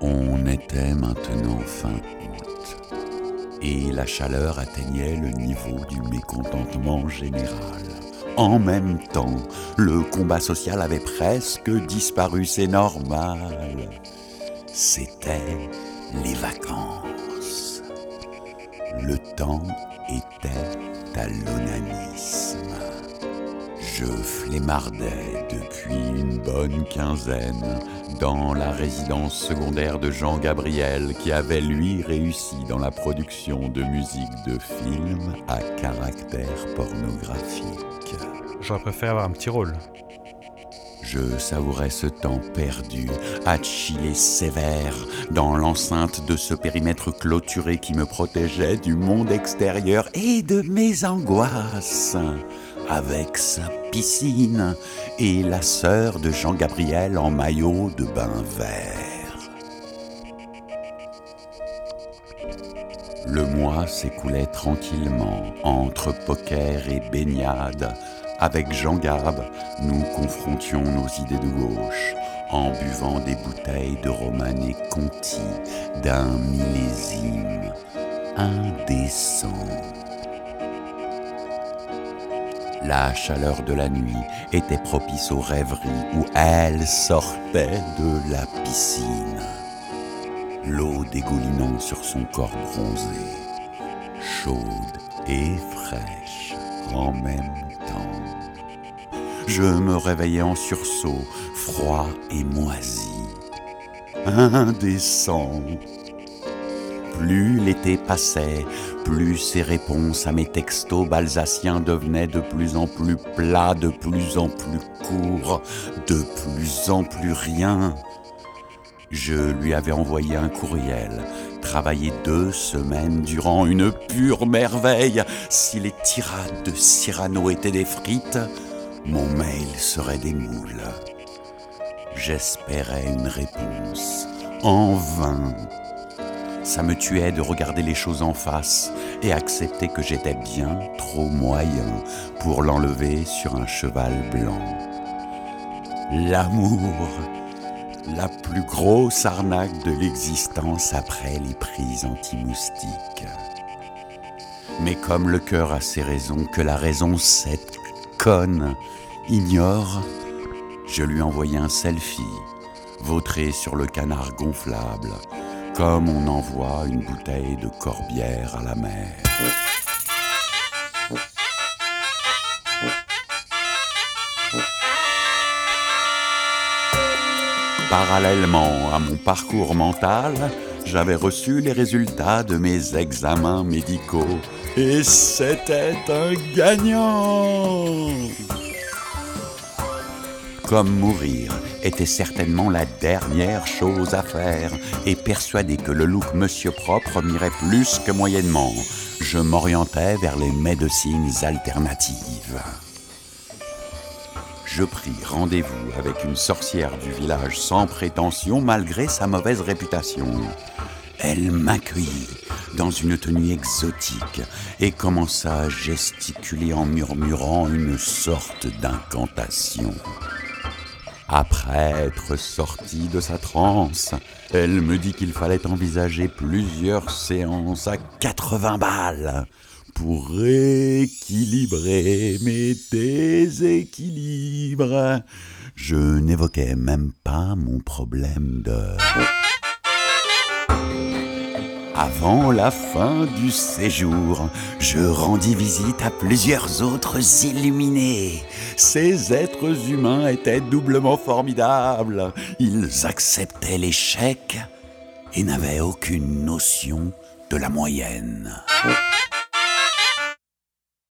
On était maintenant fin août, et la chaleur atteignait le niveau du mécontentement général. En même temps, le combat social avait presque disparu, c'est normal. C'était les vacances. Le temps était l'onanisme. Je flémardais depuis une bonne quinzaine dans la résidence secondaire de Jean Gabriel qui avait lui réussi dans la production de musique de films à caractère pornographique. J'aurais préféré avoir un petit rôle. Je savourais ce temps perdu, à sévère, dans l'enceinte de ce périmètre clôturé qui me protégeait du monde extérieur et de mes angoisses avec sa piscine et la sœur de Jean-Gabriel en maillot de bain vert. Le mois s'écoulait tranquillement entre poker et baignade. Avec Jean Gab, nous confrontions nos idées de gauche en buvant des bouteilles de Romanée Conti d'un millésime indécent. La chaleur de la nuit était propice aux rêveries où elle sortait de la piscine. L'eau dégoulinant sur son corps bronzé, chaude et fraîche en. Je me réveillais en sursaut, froid et moisi. Indécent. Plus l'été passait, plus ses réponses à mes textos balsaciens devenaient de plus en plus plats, de plus en plus courts, de plus en plus rien. Je lui avais envoyé un courriel, travaillé deux semaines durant une pure merveille. Si les tirades de Cyrano étaient des frites, mon mail serait des moules. J'espérais une réponse. En vain. Ça me tuait de regarder les choses en face et accepter que j'étais bien trop moyen pour l'enlever sur un cheval blanc. L'amour, la plus grosse arnaque de l'existence après les prises anti-moustiques. Mais comme le cœur a ses raisons, que la raison, cette conne, ignore, je lui envoyais un selfie, vautré sur le canard gonflable, comme on envoie une bouteille de corbière à la mer. Parallèlement à mon parcours mental, j'avais reçu les résultats de mes examens médicaux et c'était un gagnant. Comme mourir était certainement la dernière chose à faire et persuadé que le look Monsieur Propre m'irait plus que moyennement, je m'orientais vers les médecines alternatives. Je pris rendez-vous avec une sorcière du village sans prétention malgré sa mauvaise réputation. Elle m'accueillit dans une tenue exotique et commença à gesticuler en murmurant une sorte d'incantation. Après être sortie de sa transe, elle me dit qu'il fallait envisager plusieurs séances à 80 balles pour rééquilibrer mes déséquilibres. Je n'évoquais même pas mon problème de... Avant la fin du séjour, je rendis visite à plusieurs autres illuminés. Ces êtres humains étaient doublement formidables. Ils acceptaient l'échec et n'avaient aucune notion de la moyenne.